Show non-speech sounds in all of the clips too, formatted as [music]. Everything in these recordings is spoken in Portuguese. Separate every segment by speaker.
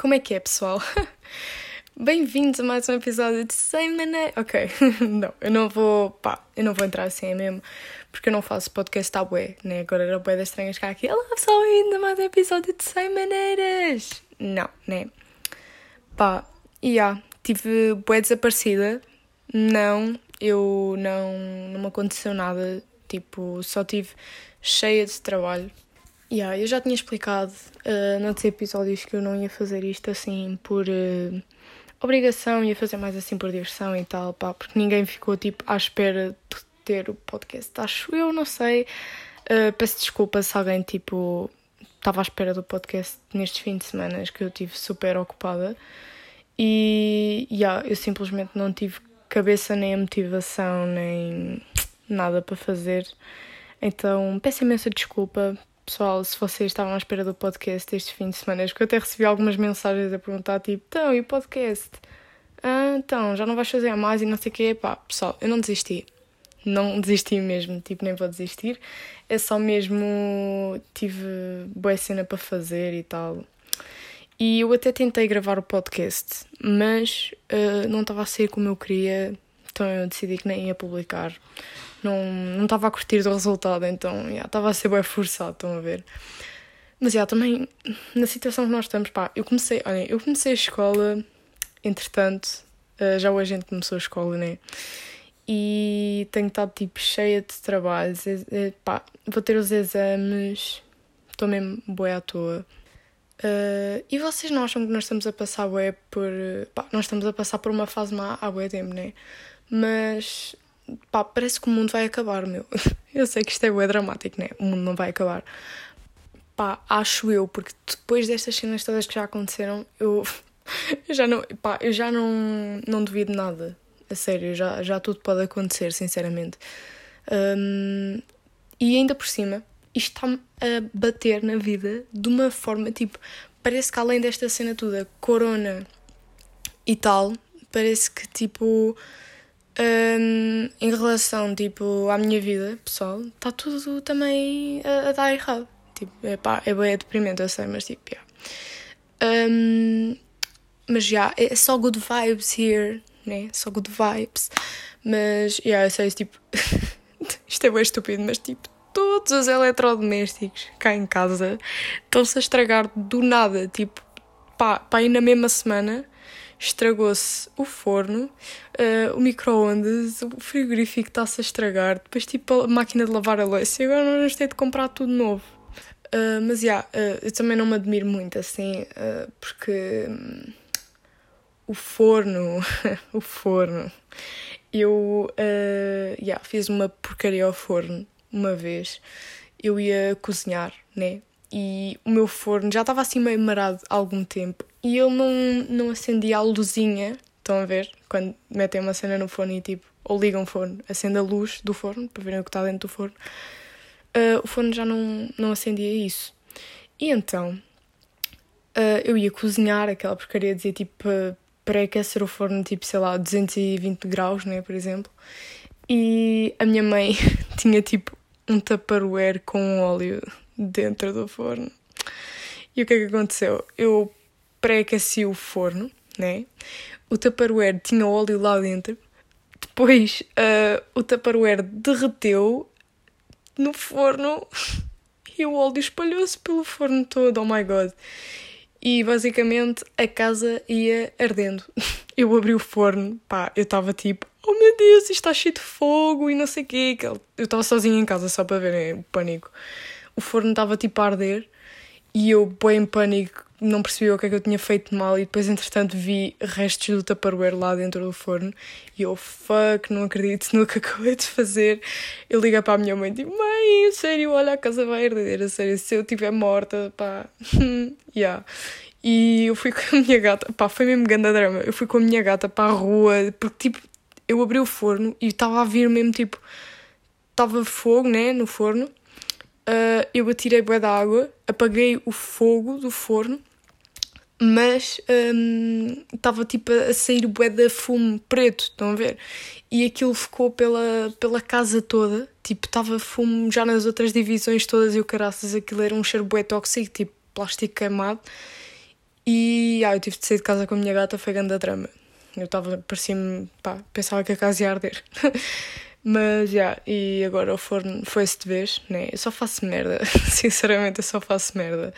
Speaker 1: Como é que é, pessoal? [laughs] Bem-vindos a mais um episódio de Sem Maneira. Ok, [laughs] não, eu não vou. pá, eu não vou entrar assim é mesmo, porque eu não faço podcast à bué, né? Agora era bué das estranhas cá aqui. Olá, pessoal, ainda mais um episódio de Sem Maneiras. Não, né? Pá, e yeah, tive bué desaparecida. Não, eu não. não me aconteceu nada. Tipo, só tive cheia de trabalho Yeah, eu já tinha explicado uh, noutros episódios que eu não ia fazer isto assim por uh, obrigação, ia fazer mais assim por diversão e tal, pá, porque ninguém ficou tipo à espera de ter o podcast, acho eu, não sei. Uh, peço desculpa se alguém tipo estava à espera do podcast nestes fins de semana que eu tive super ocupada e yeah, eu simplesmente não tive cabeça nem motivação nem nada para fazer. Então peço imensa desculpa pessoal, se vocês estavam à espera do podcast este fim de semana, que eu até recebi algumas mensagens a perguntar, tipo, então, e o podcast? Ah, então, já não vais fazer mais e não sei o quê. Pá, pessoal, eu não desisti. Não [laughs] desisti mesmo, tipo, nem vou desistir. É só mesmo. Tive boa cena para fazer e tal. E eu até tentei gravar o podcast, mas uh, não estava a ser como eu queria, então eu decidi que nem ia publicar não não estava a curtir do resultado, então estava a ser bem forçado, estão a ver. Mas já também na situação que nós estamos, pá, eu comecei, olhem, eu comecei a escola, entretanto, uh, já hoje a gente começou a escola, né? E tenho estado tipo cheia de trabalhos, é, pá, vou ter os exames, estou mesmo boa à toa. Uh, e vocês não acham que nós estamos a passar bué por. Pá, nós estamos a passar por uma fase má há bué tempo, né? Mas pá, parece que o mundo vai acabar, meu. [laughs] Eu sei que isto é bem dramático, né? O mundo não vai acabar. Pá, acho eu, porque depois destas cenas todas que já aconteceram, eu, [laughs] eu já não, pá, eu já não, não duvido nada. A sério, já, já tudo pode acontecer, sinceramente. Um, e ainda por cima, isto está-me a bater na vida de uma forma, tipo, parece que além desta cena toda, corona e tal, parece que, tipo, um, em relação, tipo, à minha vida pessoal, está tudo também a, a, dar errado. Tipo, é pá, é bem deprimente, eu sei, mas tipo, yeah. Um, mas já, yeah, é só good vibes here, né? Só good vibes. Mas, yeah, eu sei, tipo, [laughs] isto é bem estúpido, mas tipo, todos os eletrodomésticos cá em casa estão-se a estragar do nada, tipo, pá, pá, aí na mesma semana estragou-se o forno, uh, o micro-ondas, o frigorífico está-se a estragar, depois tipo a máquina de lavar a louça e agora nós ter de comprar tudo novo. Uh, mas já, yeah, uh, eu também não me admiro muito assim, porque um, o forno, [laughs] o forno, eu yeah, fiz uma porcaria ao forno uma vez. Eu ia cozinhar, né? E o meu forno já estava assim meio marado há algum tempo e eu não, não acendia a luzinha. Estão a ver? Quando metem uma cena no forno e tipo, ou ligam o forno, acende a luz do forno para verem o que está dentro do forno. Uh, o forno já não, não acendia isso. E então uh, eu ia cozinhar aquela porcaria, dizia tipo para aquecer o forno, tipo sei lá, 220 graus, né, por exemplo. E a minha mãe [laughs] tinha tipo um tupperware com óleo dentro do forno. E o que é que aconteceu? Eu pré-aqueci o forno, né? O Tupperware tinha óleo lá dentro. Depois uh, o Tupperware derreteu no forno [laughs] e o óleo espalhou-se pelo forno todo. Oh my god! E basicamente a casa ia ardendo. [laughs] Eu abri o forno, pá, eu estava tipo, oh meu Deus, isto está cheio de fogo e não sei o quê. Eu estava sozinha em casa só para verem o pânico. O forno estava tipo a arder e eu, bem em pânico, não percebi o que é que eu tinha feito mal e depois, entretanto, vi restos do Tupperware lá dentro do forno e eu, fuck, não acredito no que [laughs] acabei de fazer. Eu liguei para a minha mãe e digo, mãe, sério, olha, a casa vai arder, a sério, se eu estiver morta, pá, [laughs] yeah. E eu fui com a minha gata, pá, foi mesmo grande drama. Eu fui com a minha gata para a rua, porque tipo, eu abri o forno e estava a vir mesmo tipo, estava fogo, né, no forno. Uh, eu atirei bué da água, apaguei o fogo do forno mas estava um, tipo a sair bué de fumo preto, estão a ver? E aquilo ficou pela, pela casa toda, tipo, estava fumo já nas outras divisões todas e o caraças, aquilo era um cheiro bué tóxico, tipo plástico queimado. E ah, eu tive de sair de casa com a minha gata, foi grande drama. Eu estava, parecia-me, pá, pensava que a casa ia arder. [laughs] Mas, já, yeah, e agora o forno foi-se de vez, né? Eu só faço merda, [laughs] sinceramente, eu só faço merda.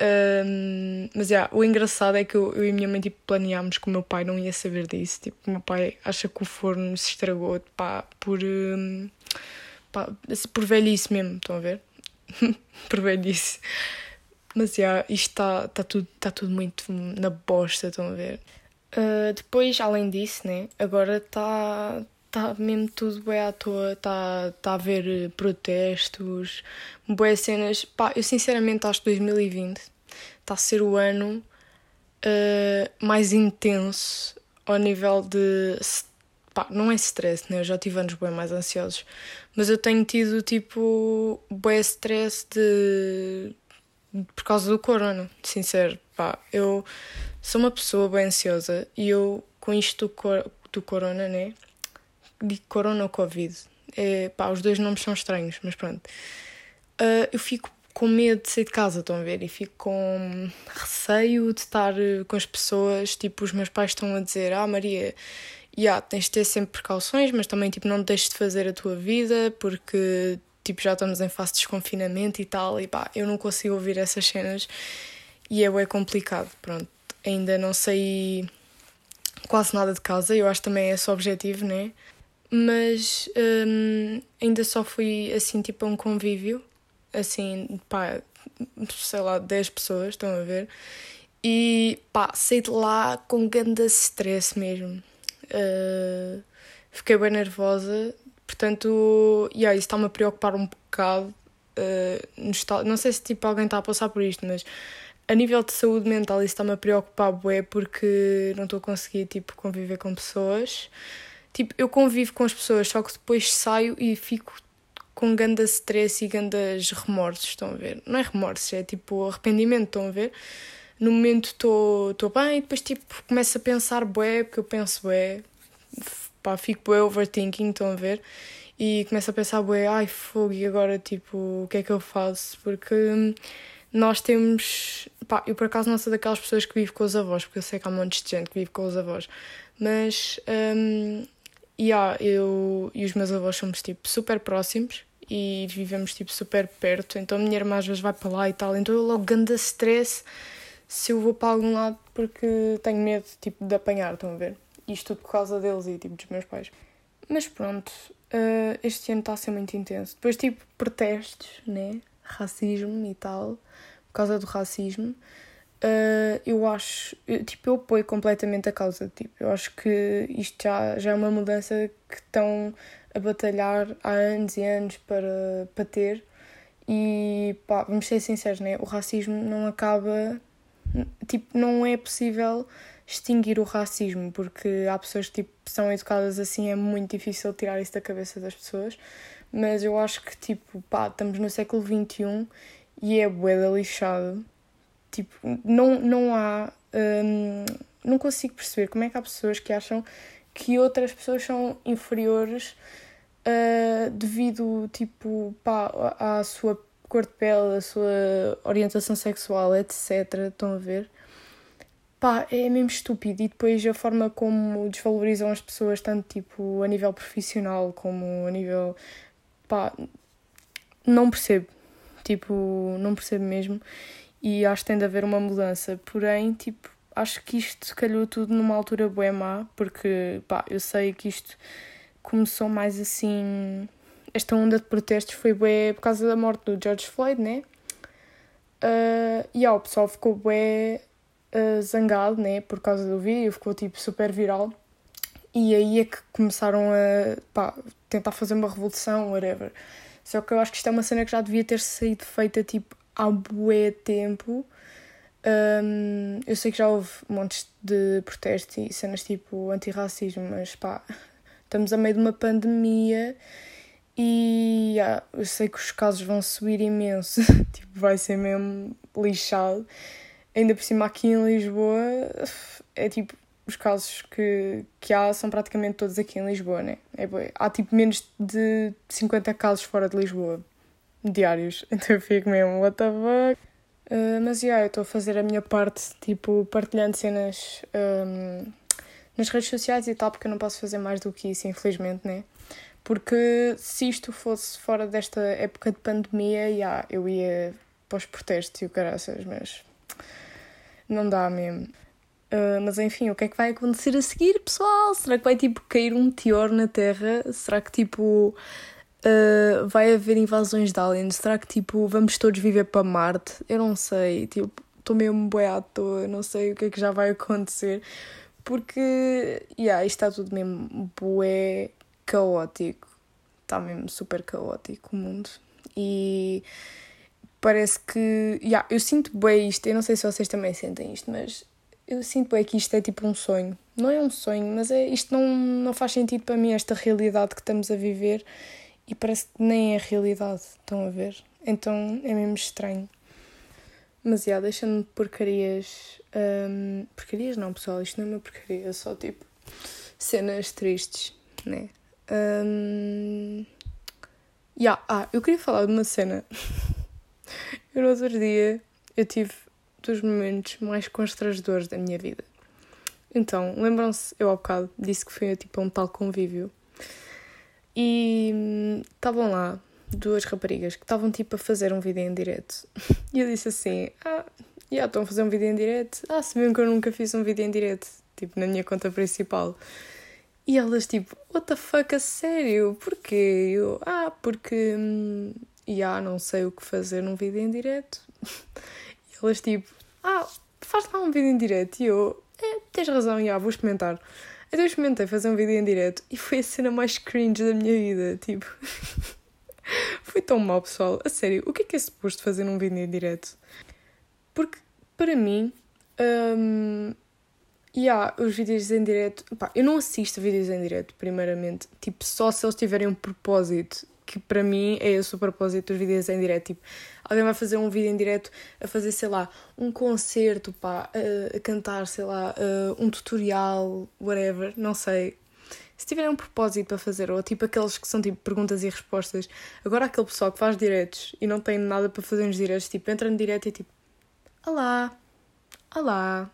Speaker 1: Um, mas, yeah, o engraçado é que eu, eu e a minha mãe, tipo, planeámos que o meu pai não ia saber disso. Tipo, o meu pai acha que o forno se estragou, pá, por... Um, pá, por velhice mesmo, estão a ver? [laughs] por velhice. Mas, yeah, isto está tá tudo, tá tudo muito na bosta, estão a ver? Uh, depois, além disso, né, agora está tá mesmo tudo bem à toa, está tá a haver eh, protestos, boas cenas. Pá, eu sinceramente acho que 2020 está a ser o ano uh, mais intenso ao nível de. Pá, não é stress, né? Eu já tive anos bem mais ansiosos, mas eu tenho tido tipo. bem stress de. por causa do corona, sincero. Pá, eu sou uma pessoa bem ansiosa e eu, com isto do, cor do corona, né? De corona ou covid. É, pá, os dois nomes são estranhos, mas pronto. Uh, eu fico com medo de sair de casa, estão a ver? E fico com receio de estar eh, com as pessoas. Tipo, os meus pais estão a dizer: Ah, Maria, yeah, tens de ter sempre precauções, mas também tipo, não deixes de fazer a tua vida porque tipo, já estamos em fase de desconfinamento e tal. E pá, eu não consigo ouvir essas cenas e é bem complicado. Pronto, ainda não saí quase nada de casa. Eu acho também é esse o objetivo, né? Mas um, ainda só fui assim tipo a um convívio, assim, pá, sei lá, 10 pessoas, estão a ver? E pá, saí de lá com grande stress mesmo. Uh, fiquei bem nervosa, portanto, yeah, isso está-me a preocupar um bocado. Uh, não sei se tipo, alguém está a passar por isto, mas a nível de saúde mental isso está-me a preocupar bué porque não estou a conseguir tipo, conviver com pessoas. Tipo, eu convivo com as pessoas, só que depois saio e fico com ganda stress e gandas remorsos, estão a ver? Não é remorsos, é tipo arrependimento, estão a ver? No momento estou bem e depois tipo começo a pensar bué, porque eu penso bué, pá, fico bué overthinking, estão a ver? E começo a pensar bué, ai fogo, e agora tipo, o que é que eu faço? Porque nós temos. Pá, eu por acaso não sou daquelas pessoas que vivem com os avós, porque eu sei que há um monte de gente que vive com os avós, mas hum, yeah, eu e os meus avós somos tipo super próximos e vivemos tipo super perto, então a minha irmã às vezes vai para lá e tal, então eu logo ganda stress se eu vou para algum lado porque tenho medo tipo de apanhar, estão a ver? Isto tudo por causa deles e tipo dos meus pais. Mas pronto, uh, este ano está a ser muito intenso. Depois tipo protestos, né? Racismo e tal, por causa do racismo. Uh, eu acho, eu, tipo, eu apoio completamente a causa. Tipo, eu acho que isto já, já é uma mudança que estão a batalhar há anos e anos para, para ter. E pá, vamos ser sinceros, né? o racismo não acaba. Tipo, não é possível extinguir o racismo, porque há pessoas que tipo, são educadas assim, é muito difícil tirar isso da cabeça das pessoas. Mas eu acho que, tipo, pá, estamos no século XXI e é bué lixado Tipo, não, não há. Hum, não consigo perceber como é que há pessoas que acham que outras pessoas são inferiores uh, devido, tipo, pá, à sua cor de pele, à sua orientação sexual, etc. Estão a ver? Pá, é mesmo estúpido. E depois a forma como desvalorizam as pessoas, tanto tipo a nível profissional como a nível. pá, não percebo. Tipo, não percebo mesmo e acho que tem de haver uma mudança. Porém, tipo, acho que isto calhou tudo numa altura bué má, porque, pá, eu sei que isto começou mais assim... Esta onda de protestos foi bué por causa da morte do George Floyd, né? Uh, e ah, o pessoal ficou bué uh, zangado, né? Por causa do vídeo, ficou tipo super viral. E aí é que começaram a pá, tentar fazer uma revolução, whatever. Só que eu acho que isto é uma cena que já devia ter sido feita tipo há bué tempo. Um, eu sei que já houve montes de protestos e cenas tipo antirracismo, mas pá, estamos a meio de uma pandemia e yeah, eu sei que os casos vão subir imenso, [laughs] tipo, vai ser mesmo lixado. Ainda por cima aqui em Lisboa é tipo, os casos que, que há são praticamente todos aqui em Lisboa, né? É, há tipo menos de 50 casos fora de Lisboa diários. [laughs] Então eu fico mesmo, what the fuck? Uh, mas, yeah, eu estou a fazer a minha parte, tipo, partilhando cenas um, nas redes sociais e tal, porque eu não posso fazer mais do que isso, infelizmente, né? Porque se isto fosse fora desta época de pandemia, yeah, eu ia para os protestos e o caraças, mas não dá mesmo. Uh, mas enfim, o que é que vai acontecer a seguir, pessoal? Será que vai tipo cair um meteoro na Terra? Será que tipo uh, vai haver invasões de aliens? Será que tipo vamos todos viver para Marte? Eu não sei, tipo, estou mesmo boé à toa, não sei o que é que já vai [laughs] acontecer. Porque, yeah, isto está tudo mesmo bué caótico. Está mesmo super caótico o mundo. E parece que. Yeah, eu sinto bem isto, eu não sei se vocês também sentem isto, mas eu sinto bem que isto é tipo um sonho. Não é um sonho, mas é, isto não, não faz sentido para mim, esta realidade que estamos a viver, e parece que nem é realidade, estão a ver? Então é mesmo estranho. Mas, já, yeah, deixando-me porcarias. Um, porcarias não, pessoal, isto não é uma porcaria, é só tipo cenas tristes, né? Um, yeah, ah, eu queria falar de uma cena. [laughs] eu no outro dia eu tive dos momentos mais constrangedores da minha vida. Então, lembram-se, eu há bocado disse que foi tipo um tal convívio. E estavam lá duas raparigas que estavam tipo a fazer um vídeo em direto. [laughs] E eu disse assim: Ah, já estão a fazer um vídeo em direto? Ah, se que eu nunca fiz um vídeo em direto, tipo na minha conta principal. E elas tipo: What the fuck, a sério? Porquê? Eu, ah, porque. Hum, já não sei o que fazer num vídeo em direto. [laughs] E elas tipo: Ah, faz lá um vídeo em direto. E eu: é, Tens razão, já, vou experimentar. Então eu experimentei fazer um vídeo em direto e foi a cena mais cringe da minha vida. Tipo. [laughs] Foi tão mal, pessoal. A sério, o que é que é suposto fazer num vídeo em direto? Porque, para mim, um, yeah, os vídeos em direto. Pá, eu não assisto vídeos em direto, primeiramente. Tipo, só se eles tiverem um propósito. Que para mim é esse o propósito dos vídeos em direto. Tipo, alguém vai fazer um vídeo em direto a fazer, sei lá, um concerto, pá, a, cantar, sei lá, um tutorial, whatever, não sei se tiverem um propósito para fazer, ou tipo aqueles que são tipo perguntas e respostas, agora aquele pessoal que faz diretos e não tem nada para fazer nos diretos, tipo, entra no direto e tipo, olá, olá,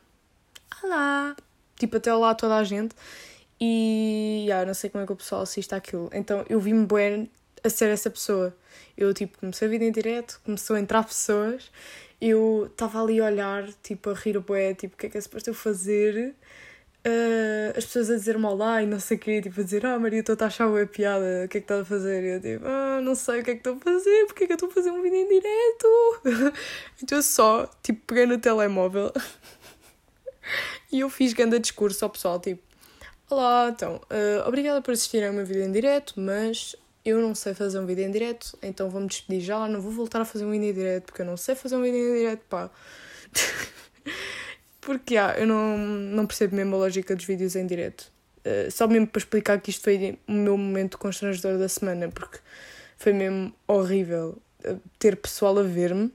Speaker 1: olá, tipo, até olá a toda a gente. E yeah, não sei como é que o pessoal assiste aquilo. Então eu vi-me bem a ser essa pessoa. Eu tipo, comecei a vida em direto, começou a entrar pessoas, eu estava ali a olhar, tipo, a rir o bué, tipo, o que é que é suposto eu fazer? uh, as pessoas a dizer-me olá e não sei o quê, tipo a dizer, ah Maria, estou a achar a piada, o que é que estás a fazer? E eu tipo, ah, não sei o que é que estou a fazer, porque é que eu estou a fazer um vídeo em direto? [laughs] então eu só, tipo, peguei no telemóvel [laughs] e eu fiz grande discurso ao pessoal, tipo, olá, então, uh, obrigada por assistirem ao meu vídeo em direto, mas eu não sei fazer um vídeo em direto, então vou-me despedir já, não vou voltar a fazer um vídeo em direto, porque eu não sei fazer um vídeo em direto, pá. [laughs] Porque, ah, eu não, não percebo mesmo a lógica dos vídeos em direto. Uh, só mesmo para explicar que isto foi o meu momento constrangedor da semana, porque foi mesmo horrível uh, ter pessoal a ver-me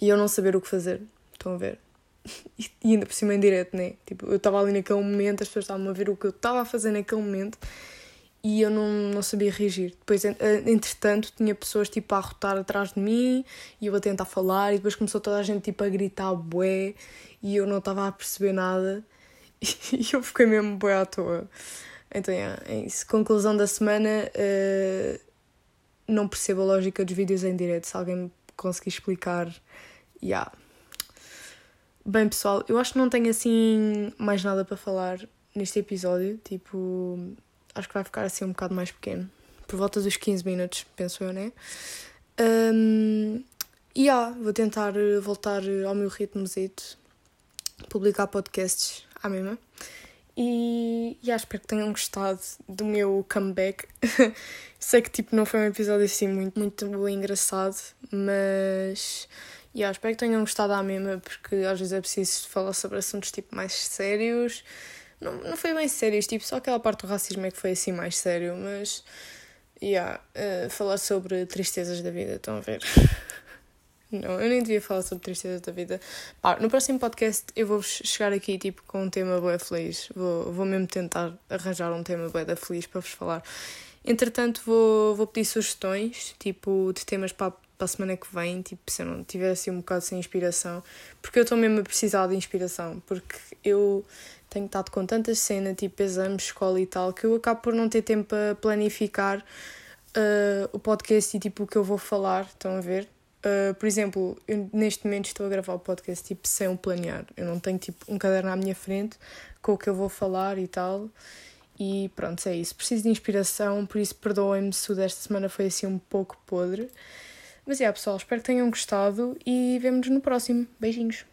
Speaker 1: e eu não saber o que fazer. Estão a ver? [laughs] E ainda por cima em direto, né? Tipo, eu estava ali naquele momento, as pessoas estavam a ver o que eu estava a fazer naquele momento e eu não, não sabia reagir. Depois, entretanto, tinha pessoas tipo a arrotar atrás de mim e eu a tentar falar, e depois começou toda a gente tipo a gritar bué e eu não estava a perceber nada [laughs] e eu fiquei mesmo bué à toa. Então, é, é isso. Conclusão da semana: uh, não percebo a lógica dos vídeos em direto. Se alguém me conseguir explicar. Yeah. Bem, pessoal, eu acho que não tenho assim mais nada para falar neste episódio. Tipo, acho que vai ficar assim um bocado mais pequeno. Por volta dos 15 minutos, penso eu, né? Um, e yeah, vou tentar voltar ao meu ritmozito, publicar podcasts à mesma. E yeah, espero que tenham gostado do meu comeback. [laughs] Sei que tipo, não foi um episódio assim muito, muito engraçado, mas yeah, espero que tenham gostado à mesma, porque às vezes é preciso falar sobre assuntos tipo mais sérios não, não foi bem sério, tipo, só aquela parte do racismo é que foi assim mais sério, mas. Yeah, uh, falar sobre tristezas da vida, estão a ver? [laughs] não, eu nem devia falar sobre tristezas da vida. Pá, no próximo podcast eu vou chegar aqui tipo com um tema bué feliz. Vou, vou mesmo tentar arranjar um tema bué da feliz para vos falar. Entretanto, vou, vou pedir sugestões, tipo, de temas para, para a semana que vem, tipo, se eu não tiver assim um bocado sem inspiração, porque eu estou mesmo a precisar de inspiração, porque eu tenho estado com tanta cena, tipo exames, escola e tal, que eu acabo por não ter tempo para planificar uh, o podcast e tipo o que eu vou falar, estão a ver? Uh, por exemplo, eu neste momento estou a gravar o podcast tipo sem o planear. Eu não tenho tipo um caderno à minha frente com o que eu vou falar e tal. E pronto, é isso. Preciso de inspiração, por isso perdoem-me se o desta semana foi assim um pouco podre. Mas é, pessoal, espero que tenham gostado e vemo-nos no próximo. Beijinhos.